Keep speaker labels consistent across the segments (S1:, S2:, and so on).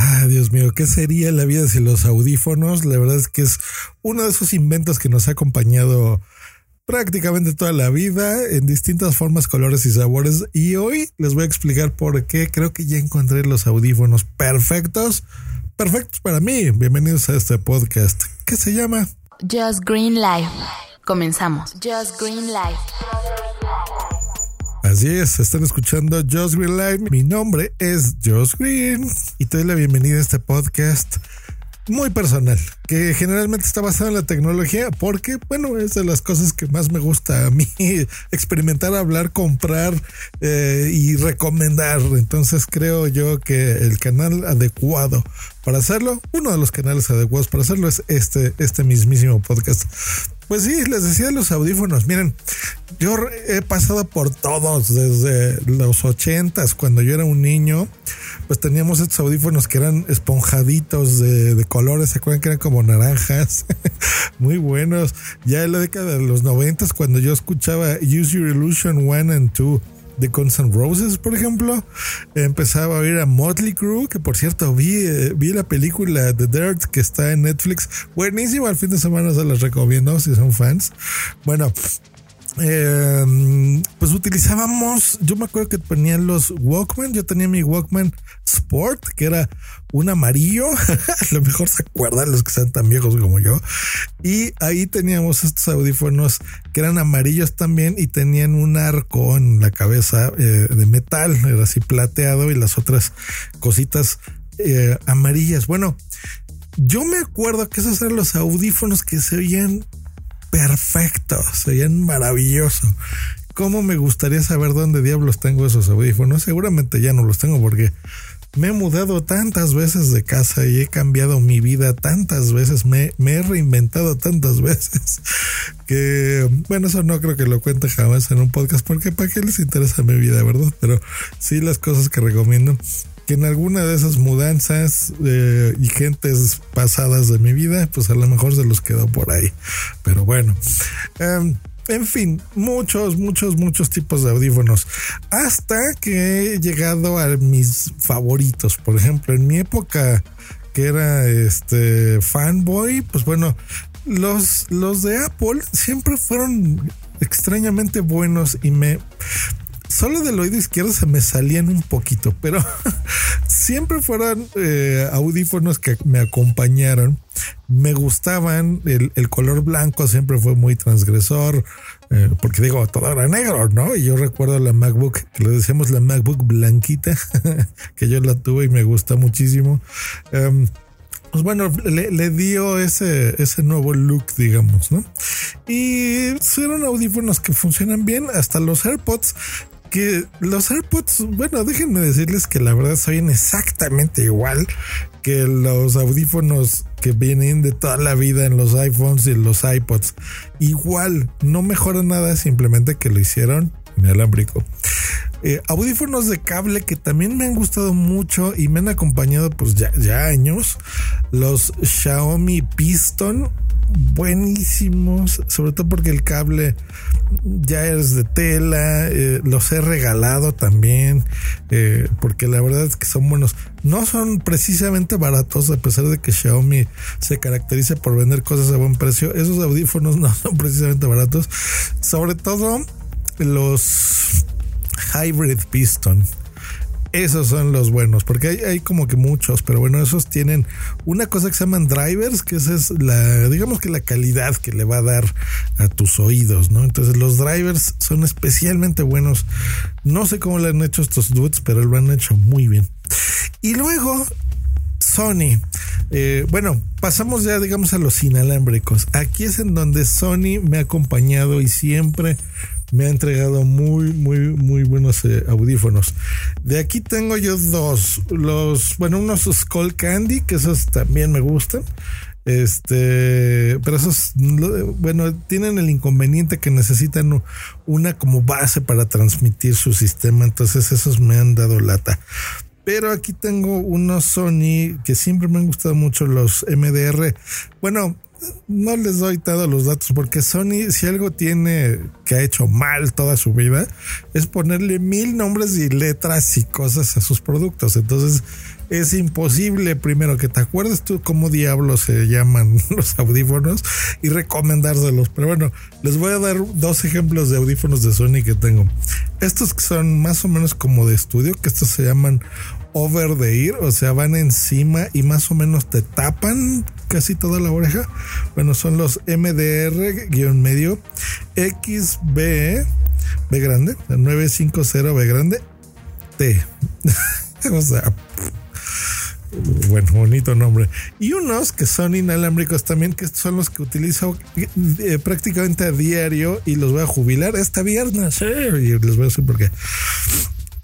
S1: Ah, Dios mío, ¿qué sería la vida sin los audífonos? La verdad es que es uno de esos inventos que nos ha acompañado prácticamente toda la vida en distintas formas, colores y sabores. Y hoy les voy a explicar por qué creo que ya encontré los audífonos perfectos, perfectos para mí. Bienvenidos a este podcast que se llama
S2: Just Green Life. Comenzamos. Just Green Life.
S1: Así es, están escuchando Just Green Live. Mi nombre es Josh Green y te doy la bienvenida a este podcast muy personal, que generalmente está basado en la tecnología, porque, bueno, es de las cosas que más me gusta a mí, experimentar, hablar, comprar eh, y recomendar. Entonces creo yo que el canal adecuado para hacerlo, uno de los canales adecuados para hacerlo es este, este mismísimo podcast. Pues sí, les decía los audífonos. Miren, yo he pasado por todos desde los ochentas, cuando yo era un niño, pues teníamos estos audífonos que eran esponjaditos de, colores, ¿se acuerdan que eran como naranjas? Muy buenos. Ya en la década de los noventas, cuando yo escuchaba Use Your Illusion 1 and 2 de Guns N' Roses, por ejemplo. Empezaba a oír a Motley Crue, que por cierto vi, eh, vi la película The Dirt que está en Netflix. Buenísima, al fin de semana se las recomiendo si son fans. Bueno, eh, pues utilizábamos, yo me acuerdo que ponían los Walkman, yo tenía mi Walkman Sport, que era un amarillo, a lo mejor se acuerdan los que sean tan viejos como yo, y ahí teníamos estos audífonos que eran amarillos también y tenían un arco en la cabeza eh, de metal, era así plateado y las otras cositas eh, amarillas. Bueno, yo me acuerdo que esos eran los audífonos que se oían perfecto, se oían maravilloso. ¿Cómo me gustaría saber dónde diablos tengo esos audífonos? Seguramente ya no los tengo porque me he mudado tantas veces de casa y he cambiado mi vida tantas veces, me, me, he reinventado tantas veces que, bueno, eso no creo que lo cuente jamás en un podcast porque para qué les interesa mi vida, ¿verdad? Pero sí las cosas que recomiendo que en alguna de esas mudanzas eh, y gentes pasadas de mi vida, pues a lo mejor se los quedó por ahí. Pero bueno. Em, en fin, muchos, muchos, muchos tipos de audífonos. Hasta que he llegado a mis favoritos. Por ejemplo, en mi época que era este fanboy, pues bueno, los, los de Apple siempre fueron extrañamente buenos y me solo del oído izquierdo se me salían un poquito, pero siempre fueron eh, audífonos que me acompañaron. Me gustaban, el, color blanco siempre fue muy transgresor, eh, porque digo, todo era negro, ¿no? Y yo recuerdo la MacBook, que le decíamos la MacBook blanquita, que yo la tuve y me gusta muchísimo. Em, pues bueno, le, dio ese, ese nuevo look, digamos, ¿no? Y fueron audífonos que funcionan bien, hasta los AirPods que los AirPods, bueno, déjenme decirles que la verdad son exactamente igual que los audífonos que vienen de toda la vida en los iPhones y los iPods. Igual, no mejora nada, simplemente que lo hicieron inalámbrico. Eh, audífonos de cable que también me han gustado mucho y me han acompañado pues ya, ya años. Los Xiaomi Piston buenísimos, sobre todo porque el cable ya es de tela, eh, los he regalado también, eh, porque la verdad es que son buenos. No son precisamente baratos, a pesar de que Xiaomi se caracteriza por vender cosas a buen precio. Esos audífonos no son precisamente baratos, sobre todo los Hybrid Piston esos son los buenos, porque hay, como que muchos, pero bueno, esos tienen una cosa que se llaman drivers, que esa es la, digamos que la calidad que le va a dar a tus oídos, ¿no? Entonces los drivers son especialmente buenos. No sé cómo le han hecho estos dudes, pero lo han hecho muy bien. Y luego Sony. Eh, bueno, pasamos ya, digamos, a los inalámbricos. Aquí es en donde Sony me ha acompañado y siempre me ha entregado muy, muy, muy buenos eh, audífonos. De aquí tengo yo dos. Los, bueno, unos Skull Candy, que esos también me gustan. Este, pero esos, bueno, tienen el inconveniente que necesitan una como base para transmitir su sistema. Entonces, esos me han dado lata. Pero aquí tengo unos Sony que siempre me han gustado mucho, los MDR. Bueno, no les doy todos los datos porque Sony, si algo tiene que ha hecho mal toda su vida, es ponerle mil nombres y letras y cosas a sus productos. Entonces es imposible, primero, que te acuerdes tú cómo diablos se llaman los audífonos y recomendárselos. Pero bueno, les voy a dar dos ejemplos de audífonos de Sony que tengo. Estos que son más o menos como de estudio, que estos se llaman over the ear, o sea, van encima y más o menos te tapan casi toda la oreja. Bueno, son los MDR-medio XB, B grande, 950 B grande, T. o sea, bueno, bonito nombre. Y unos que son inalámbricos también, que son los que utilizo eh, prácticamente a diario y los voy a jubilar este viernes. Y les voy a decir por qué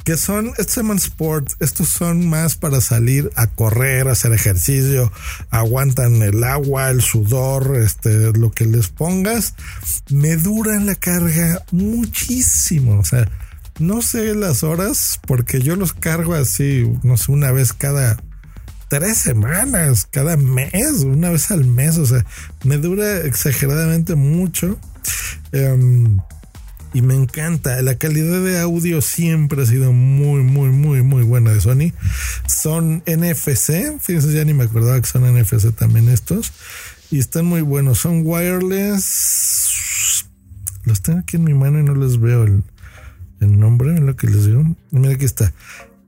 S1: que son, estos se sport, estos son más para salir a correr, hacer ejercicio, aguantan el agua, el sudor, este, lo que les pongas, me duran la carga muchísimo, o sea, no sé las horas, porque yo los cargo así, no sé, una vez cada tres semanas, cada mes, una vez al mes, o sea, me dura exageradamente mucho. Em, y me encanta. La calidad de audio siempre ha sido muy, muy, muy, muy buena de Sony. Son NFC, fíjense, ya ni me acordaba que son NFC también estos. Y están muy buenos. Son wireless. Los tengo aquí en mi mano y no les veo el, el nombre, lo que les digo. Mira, aquí está.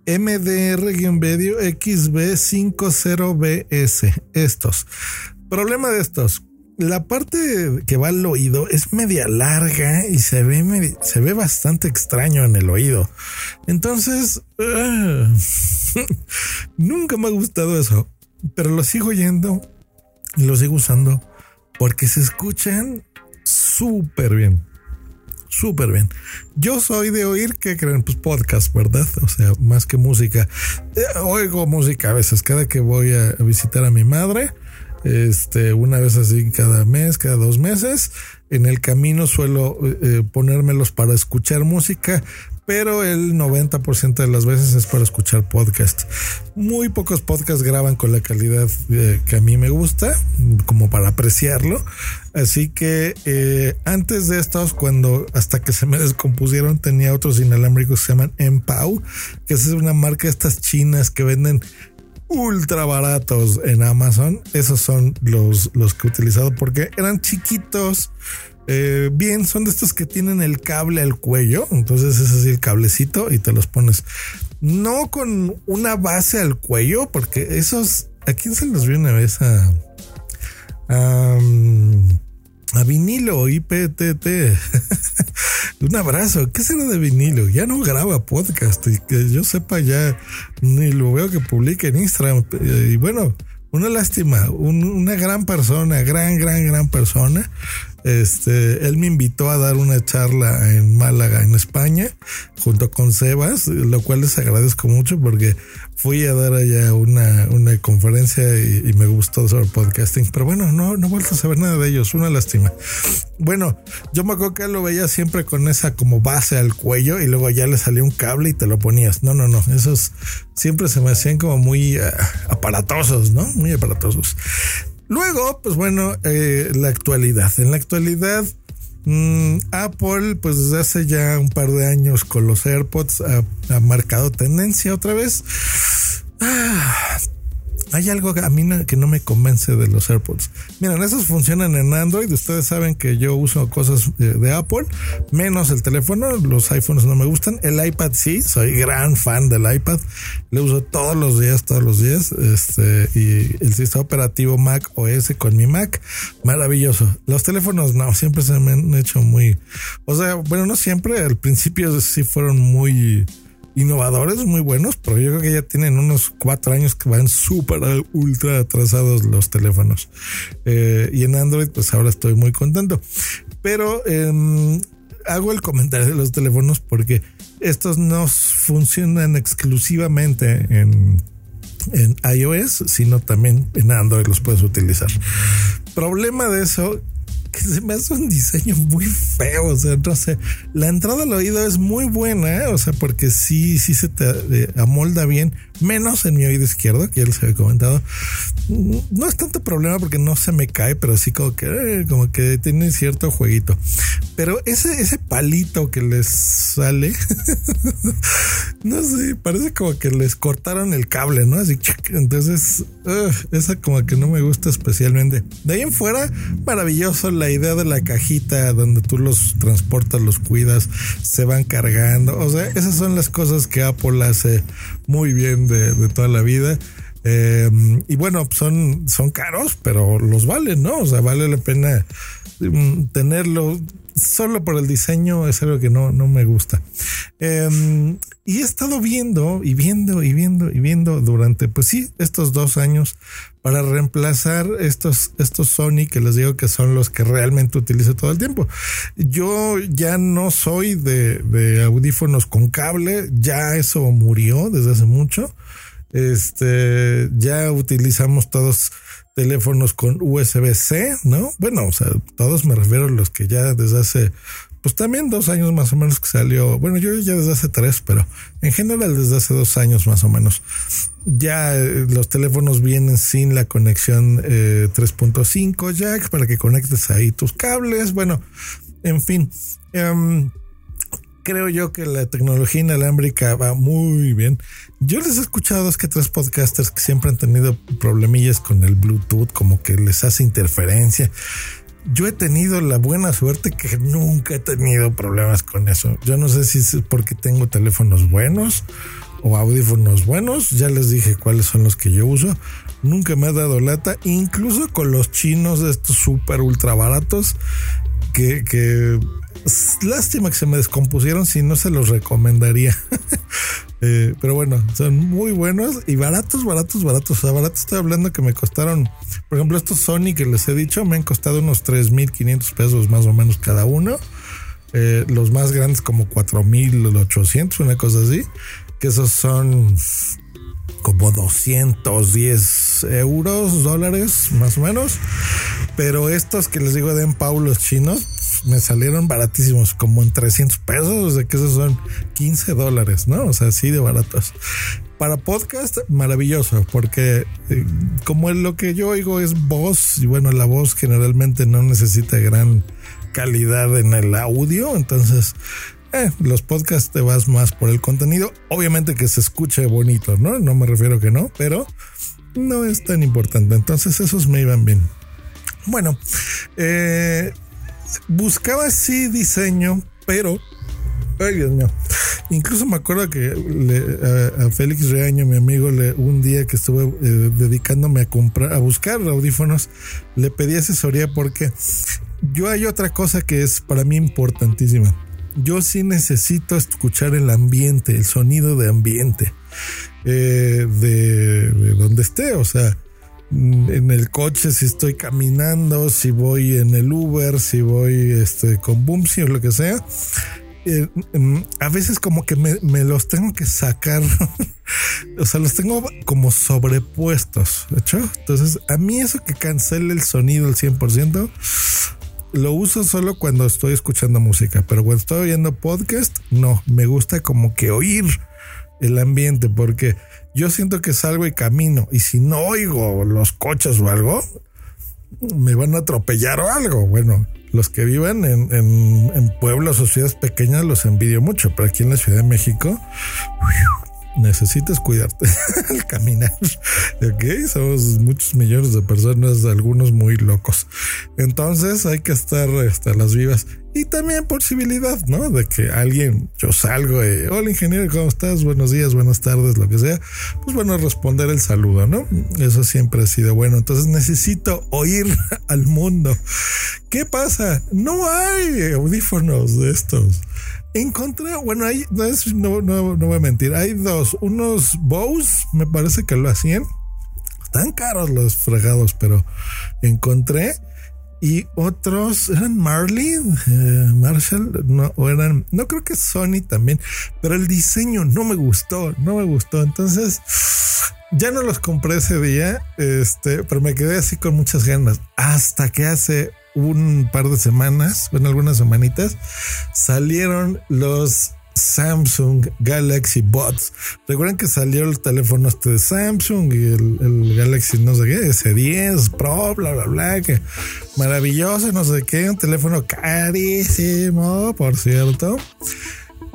S1: MDR-medio XB50BS. Estos. Problema de estos la parte que va al oído es media larga y se ve, se ve bastante extraño en el oído. Entonces, ah, nunca me ha gustado eso, pero lo sigo oyendo y lo sigo usando porque se escuchan súper bien. Súper bien. Yo soy de oír, que creen? Pues podcast, ¿verdad? O sea, más que música. Eh, oigo música a veces, cada que voy a visitar a mi madre este, una vez así cada mes, cada dos meses. En el camino suelo eh, ponérmelos para escuchar música, pero el 90% de las veces es para escuchar podcast. Muy pocos podcasts graban con la calidad eh, que a mí me gusta, como para apreciarlo. Así que eh, antes de estos, cuando hasta que se me descompusieron, tenía otros inalámbricos que se llaman Empau, que es una marca de estas chinas que venden ultra baratos en Amazon. Esos son los, los que he utilizado porque eran chiquitos. Eh, bien, son de estos que tienen el cable al cuello. Entonces es así el cablecito y te los pones. No con una base al cuello, porque esos. ¿A quién se los vio una vez a a vinilo IPTT. Un abrazo. ¿Qué será de vinilo? Ya no graba podcast y que yo sepa ya ni lo veo que publique en Instagram. Y bueno, una lástima. una gran persona, gran, gran, gran persona. Este, él me invitó a dar una charla en Málaga, en España, junto con Sebas, lo cual les agradezco mucho porque fui a dar allá una, una conferencia y, me gustó sobre podcasting. Pero bueno, no, no he vuelto a saber nada de ellos, una lástima. Bueno, yo me acuerdo que lo veía siempre con esa como base al cuello y luego ya le salía un cable y te lo ponías. No, no, no, esos siempre se me hacían como muy uh, aparatosos, ¿no? Muy aparatosos. Luego, pues bueno, eh, la actualidad. En la actualidad, mm, Apple, pues desde hace ya un par de años con los AirPods ha, ha marcado tendencia otra vez. Ah, hay algo a mí que no me convence de los AirPods. Miren, esos funcionan en Android. Ustedes saben que yo uso cosas eh, de Apple, menos el teléfono. Los iPhones no me gustan. El iPad sí, soy gran fan del iPad. Le uso todos los días, todos los días. Este, y el sistema operativo Mac OS con mi Mac, maravilloso. Los teléfonos no, siempre se me han hecho muy, o sea, bueno, no siempre. Al principio sí fueron muy innovadores muy buenos, pero yo creo que ya tienen unos cuatro años que van súper ultra atrasados los teléfonos. Eh, y en Android, pues ahora estoy muy contento. Pero em, hago el comentario de los teléfonos porque estos no funcionan exclusivamente en, en iOS, sino también en Android los puedes utilizar. Problema de eso que se me hace un diseño muy feo. O sea, no sé, la entrada al oído es muy buena, ¿eh? o sea, porque sí, sí se te eh, amolda bien, menos en mi oído izquierdo, que ya les había comentado. No es tanto problema porque no se me cae, pero sí como que, eh, como que tiene cierto jueguito. Pero ese, ese palito que les sale, no sé, parece como que les cortaron el cable, ¿no? Así, entonces, esa como que no me gusta especialmente. De ahí en fuera, maravilloso la idea de la cajita donde tú los transportas, los cuidas, se van cargando. O sea, esas son las cosas que Apple hace muy bien de, toda la vida. Eh, y bueno, son, son caros, pero los valen, ¿no? O sea, vale la pena mm, tenerlo solo por el diseño es algo que no, no me gusta. Em, y he estado viendo y viendo y viendo y viendo durante, pues sí, estos dos años para reemplazar estos, estos Sony que les digo que son los que realmente utilizo todo el tiempo. Yo ya no soy de, de audífonos con cable, ya eso murió desde hace mucho. Este, ya utilizamos todos teléfonos con USB-C, ¿no? Bueno, o sea, todos me refiero a los que ya desde hace, pues también dos años más o menos que salió, bueno, yo ya desde hace tres, pero en general desde hace dos años más o menos. Ya eh, los teléfonos vienen sin la conexión 3.5 eh, jack para que conectes ahí tus cables, bueno, en fin. Em, creo yo que la tecnología inalámbrica va muy bien. Yo les he escuchado dos que tres podcasters que siempre han tenido problemillas con el Bluetooth, como que les hace interferencia. Yo he tenido la buena suerte que nunca he tenido problemas con eso. Yo no sé si es porque tengo teléfonos buenos o audífonos buenos. Ya les dije cuáles son los que yo uso. Nunca me ha dado lata, incluso con los chinos de estos súper ultra baratos que, que lástima que se me descompusieron, si no se los recomendaría. Eh, pero bueno, son muy buenos y baratos, baratos, baratos. O sea, baratos estoy hablando que me costaron, por ejemplo, estos Sony que les he dicho, me han costado unos 3.500 pesos más o menos cada uno. Eh, los más grandes como 4.800, una cosa así. Que esos son como 210 euros, dólares, más o menos. Pero estos que les digo de en Paulos chinos, me salieron baratísimos, como en 300 pesos, o sea que esos son 15 dólares, ¿no? O sea, así de baratos. Para podcast, maravilloso, porque eh, como lo que yo oigo es voz, y bueno, la voz generalmente no necesita gran calidad en el audio, entonces eh, los podcasts te vas más por el contenido, obviamente que se escuche bonito, ¿no? No me refiero que no, pero no es tan importante, entonces esos me iban bien. Bueno, eh, buscaba así diseño, pero Ay, Dios mío. Incluso me acuerdo que a, Félix Reaño, mi amigo, le, un día que estuve eh, dedicándome a comprar, a buscar audífonos, le pedí asesoría porque yo hay otra cosa que es para mí importantísima. Yo sí necesito escuchar el ambiente, el sonido de ambiente eh, de donde esté. O sea, en el coche, si estoy caminando, si voy en el Uber, si voy este, con Boomsy o lo que sea. Eh, mm, a veces como que me, los tengo que sacar, o sea, los tengo como sobrepuestos, ¿hecho? Entonces, a mí eso que cancele el sonido al 100%, lo uso solo cuando estoy escuchando música, pero cuando estoy oyendo podcast, no, me gusta como que oír el ambiente, porque yo siento que salgo y camino, y si no oigo los coches o algo, me van a atropellar o algo. Bueno, los que vivan en, en pueblos o ciudades pequeñas los envidio mucho, pero aquí en la Ciudad de México, necesitas cuidarte al caminar. Ok, somos muchos millones de personas, algunos muy locos. Entonces hay que estar hasta las vivas. Y también posibilidad, ¿no? De que alguien, yo salgo y, hola ingeniero, ¿cómo estás? Buenos días, buenas tardes, lo que sea. Pues bueno, responder el saludo, ¿no? Eso siempre ha sido bueno. Entonces necesito oír al mundo. ¿Qué pasa? No hay audífonos de estos. Encontré, bueno, hay, no, no, no voy a mentir, hay dos, unos bows, me parece que lo hacían. Están caros los fregados, pero encontré y otros eran Marley, eh, Marshall, no, o eran, no creo que Sony también, pero el diseño no me gustó, no me gustó. Entonces ya no los compré ese día, este, pero me quedé así con muchas ganas hasta que hace un par de semanas, bueno, algunas semanitas, salieron los Samsung Galaxy Bots. Recuerden que salió el teléfono este de Samsung y el, Galaxy no sé qué, S10 Pro, bla, bla, bla, que maravilloso, no sé qué, un teléfono carísimo, por cierto.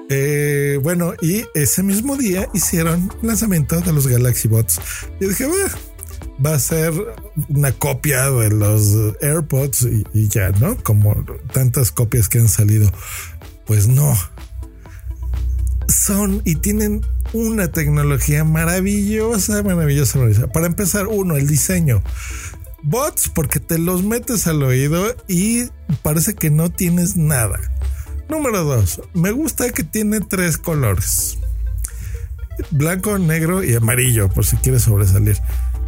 S1: Eh, bueno, y ese mismo día hicieron lanzamiento de los Galaxy Bots. Y dije, va a ser una copia de los AirPods y ya, ¿no? Como tantas copias que han salido. Pues no, son y tienen una tecnología maravillosa, maravillosa, maravillosa. Para empezar, uno, el diseño. Bots, porque te los metes al oído y parece que no tienes nada. Número dos, me gusta que tiene tres colores. Blanco, negro y amarillo, por si quieres sobresalir.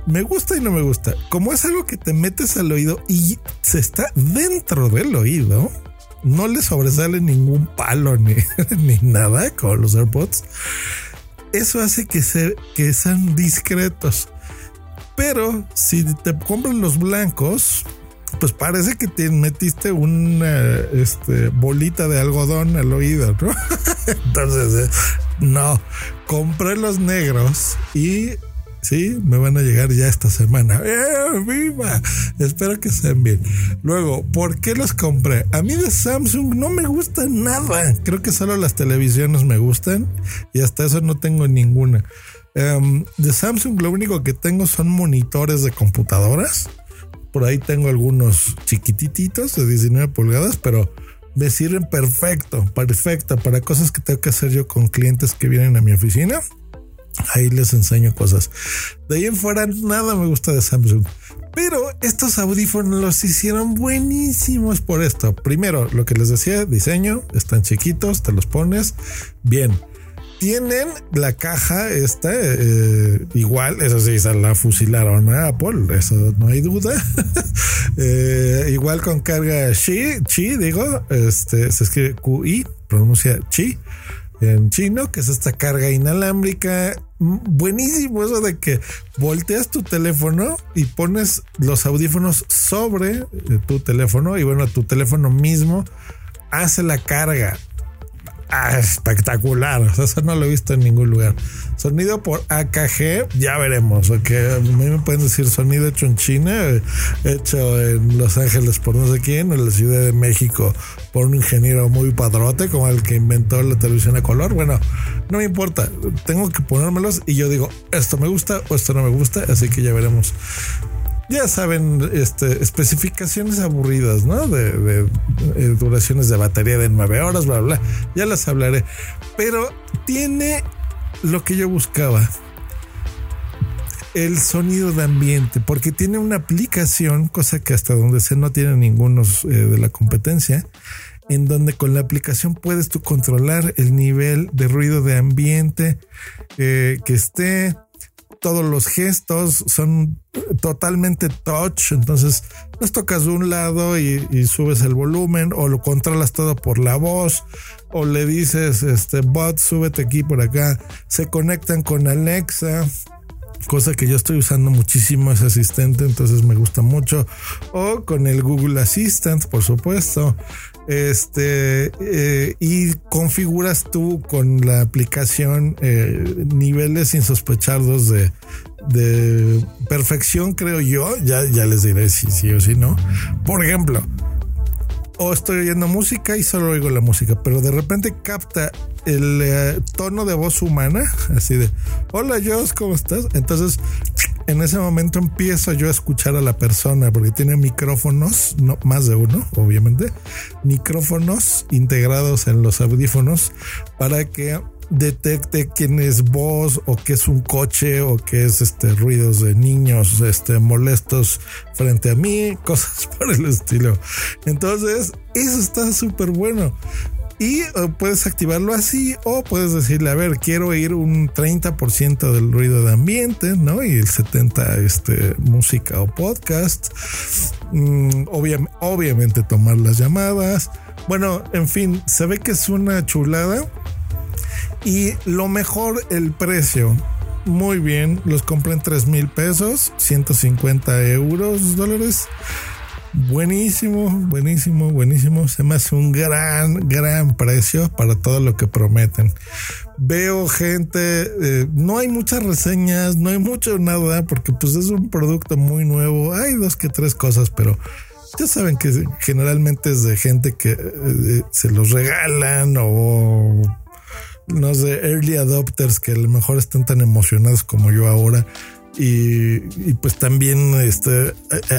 S1: Me gusta y no me gusta. Como es algo que te metes al oído y se está dentro del oído, no le sobresale ningún palo ni, ni nada con los AirPods. Eso hace que, se, que sean discretos. Pero si te compran los blancos, pues parece que te metiste una este, bolita de algodón al oído, ¿no? Entonces, eh, no, compré los negros y Sí, me van a llegar ya esta semana. ¡Eh, ¡Viva! Espero que sean bien. Luego, ¿por qué los compré? A mí de Samsung no me gusta nada. Creo que solo las televisiones me gustan y hasta eso no tengo ninguna. Em, de Samsung lo único que tengo son monitores de computadoras. Por ahí tengo algunos chiquititos de 19 pulgadas, pero me sirven perfecto, perfecto para cosas que tengo que hacer yo con clientes que vienen a mi oficina Ahí les enseño cosas. De ahí en fuera, nada me gusta de Samsung. Pero estos audífonos los hicieron buenísimos por esto. Primero, lo que les decía, diseño, están chiquitos, te los pones bien. Tienen la caja esta, eh, igual, eso sí, se la fusilaron a Apple, eso no hay duda. Eh, igual con carga Qi, Qi, digo, este se escribe QI, pronuncia Qi en chino, que es esta carga inalámbrica. Buenísimo eso de que volteas tu teléfono y pones los audífonos sobre eh, tu teléfono y bueno, tu teléfono mismo hace la carga. Ah, espectacular. eso no lo he visto en ningún lugar. Sonido por AKG, ya veremos. Que a mí me pueden decir sonido hecho en China, hecho en Los Ángeles por no sé quién, en la Ciudad de México por un ingeniero muy padrote como el que inventó la televisión a color. Bueno, no me importa. Tengo que ponérmelos y yo digo, esto me gusta o esto no me gusta. Así que ya veremos ya saben, este, especificaciones aburridas, ¿no? De, eh, duraciones de batería de nueve horas, bla, bla, Ya las hablaré. Pero tiene lo que yo buscaba. El sonido de ambiente, porque tiene una aplicación, cosa que hasta donde sé no tiene ninguno eh, de la competencia, en donde con la aplicación puedes tú controlar el nivel de ruido de ambiente eh, que esté, todos los gestos son totalmente touch, entonces los tocas de un lado y, subes el volumen o lo controlas todo por la voz o le dices, este bot, súbete aquí por acá, se conectan con Alexa, cosa que yo estoy usando muchísimo ese asistente, entonces me gusta mucho. O con el Google Assistant, por supuesto. Este, eh, y configuras tú con la aplicación eh, niveles insospechados de, de perfección, creo yo. Ya, ya les diré si sí o si no. Por ejemplo, o estoy oyendo música y solo oigo la música, pero de repente capta el eh, tono de voz humana, así de, hola Joss, ¿cómo estás? Entonces, en ese momento empiezo yo a escuchar a la persona, porque tiene micrófonos, no más de uno, obviamente, micrófonos integrados en los audífonos para que detecte quién es voz o qué es un coche o qué es este ruidos de niños este molestos frente a mí, cosas por el estilo. Entonces, eso está súper bueno. Y eh, puedes activarlo así o puedes decirle, a ver, quiero oír un 30% del ruido de ambiente, ¿no? Y el 70% este, música o podcast. Mm, obviamente tomar las llamadas. Bueno, en fin, se ve que es una chulada. Y lo mejor, el precio. Muy bien, los compré en 3 mil pesos, 150 euros, dólares. Buenísimo, buenísimo, buenísimo. Se me hace un gran, gran precio para todo lo que prometen. Veo gente, eh, no hay muchas reseñas, no hay mucho nada, porque pues es un producto muy nuevo. Hay dos que tres cosas, pero ya saben que generalmente es de gente que eh, se los regalan o no sé, early adopters que a lo mejor están tan emocionados como yo ahora y, pues también este,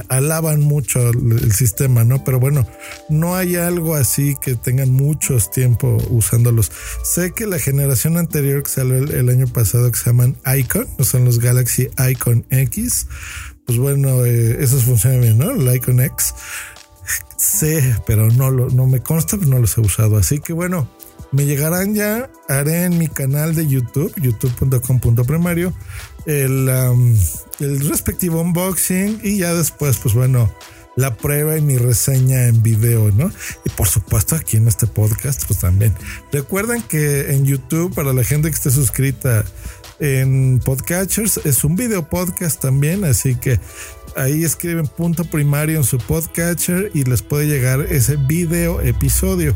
S1: alaban mucho el, sistema, ¿no? Pero bueno, no hay algo así que tengan muchos tiempo usándolos. Sé que la generación anterior que salió el, año pasado que se llaman Icon, o son los Galaxy Icon X, pues bueno, eh, esos funcionan bien, ¿no? El Icon X. Sé, pero no, lo, no me consta, pero no los he usado. Así que bueno, me llegarán ya, haré en mi canal de YouTube, youtube.com.primario, el, el respectivo unboxing y ya después, pues bueno, la prueba y mi reseña en video, ¿no? Y por supuesto aquí en este podcast, pues también. Recuerden que en YouTube, para la gente que esté suscrita en Podcatchers, es un video podcast también, así que ahí escriben punto primario en su podcatcher y les puede llegar ese video episodio.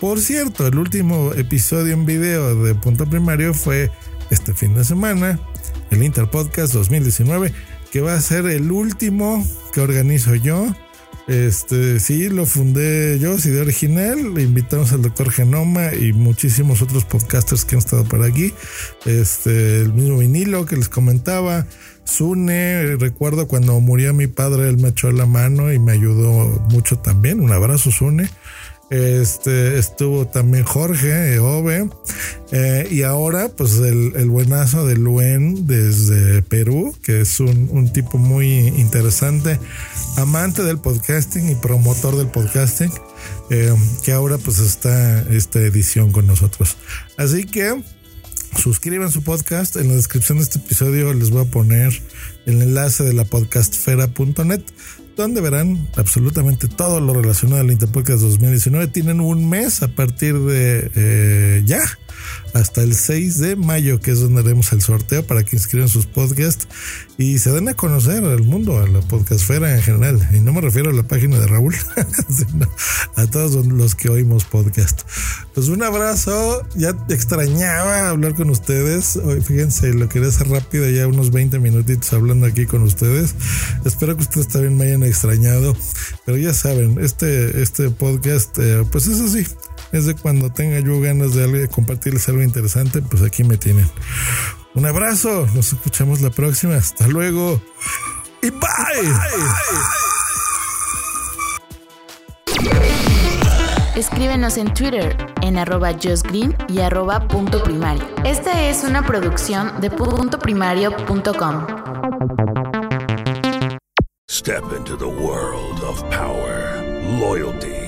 S1: Por cierto, el último episodio en video de punto primario fue este fin de semana el Interpodcast 2019, que va a ser el último que organizo yo. Este, sí, lo fundé yo, de original. Invitamos al doctor Genoma y muchísimos otros podcasters que han estado por aquí. Este, el mismo vinilo que les comentaba. Sune, recuerdo cuando murió mi padre, él me echó la mano y me ayudó mucho también. Un abrazo, Sune. Este estuvo también Jorge Ove. Eh, y ahora, pues el, buenazo de Luen desde Perú, que es un, tipo muy interesante, amante del podcasting y promotor del podcasting, eh, que ahora pues está esta edición con nosotros. Así que suscriban su podcast. En la descripción de este episodio les voy a poner el enlace de la podcastfera.net donde verán absolutamente todo lo relacionado al Interpodcast 2019. Tienen un mes a partir de eh, ya hasta el 6 de mayo, que es donde haremos el sorteo para que inscriban sus podcasts y se den a conocer al mundo, a la podcastfera en general. Y no me refiero a la página de Raúl, sino a todos los que oímos podcast. Pues un abrazo, ya extrañaba hablar con ustedes. Hoy, fíjense, lo quería hacer rápido, ya unos 20 minutitos hablando aquí con ustedes. Espero que ustedes también me hayan extrañado, pero ya saben, este, este podcast, eh, pues es así es de cuando tenga yo ganas de compartirles algo interesante, pues aquí me tienen. Un abrazo, nos escuchamos la próxima. Hasta luego y bye.
S2: Escríbenos en Twitter en arroba justgreen y arroba punto primario. Esta es una producción de puntoprimario.com.
S3: Step into the world of power, loyalty.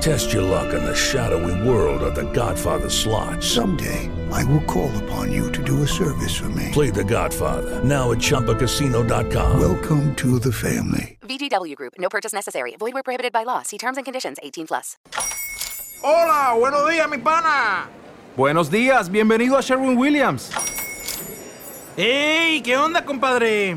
S3: Test your luck in the shadowy world of The Godfather slot.
S4: Someday, I will call upon you to do a service for me.
S3: Play The Godfather, now at Choppacasino.com.
S4: Welcome to the family.
S5: VGW Group, no purchase necessary. Void where prohibited by law. See terms and conditions 18 plus.
S6: Hola, buenos días, mi pana.
S7: Buenos días, bienvenido a Sherwin Williams.
S6: ¡Ey! ¿Qué onda, compadre?